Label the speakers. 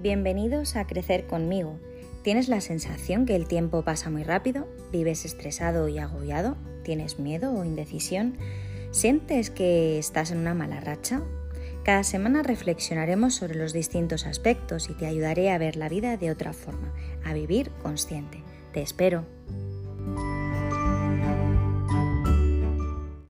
Speaker 1: Bienvenidos a Crecer conmigo. ¿Tienes la sensación que el tiempo pasa muy rápido? ¿Vives estresado y agobiado? ¿Tienes miedo o indecisión? ¿Sientes que estás en una mala racha? Cada semana reflexionaremos sobre los distintos aspectos y te ayudaré a ver la vida de otra forma, a vivir consciente. Te espero.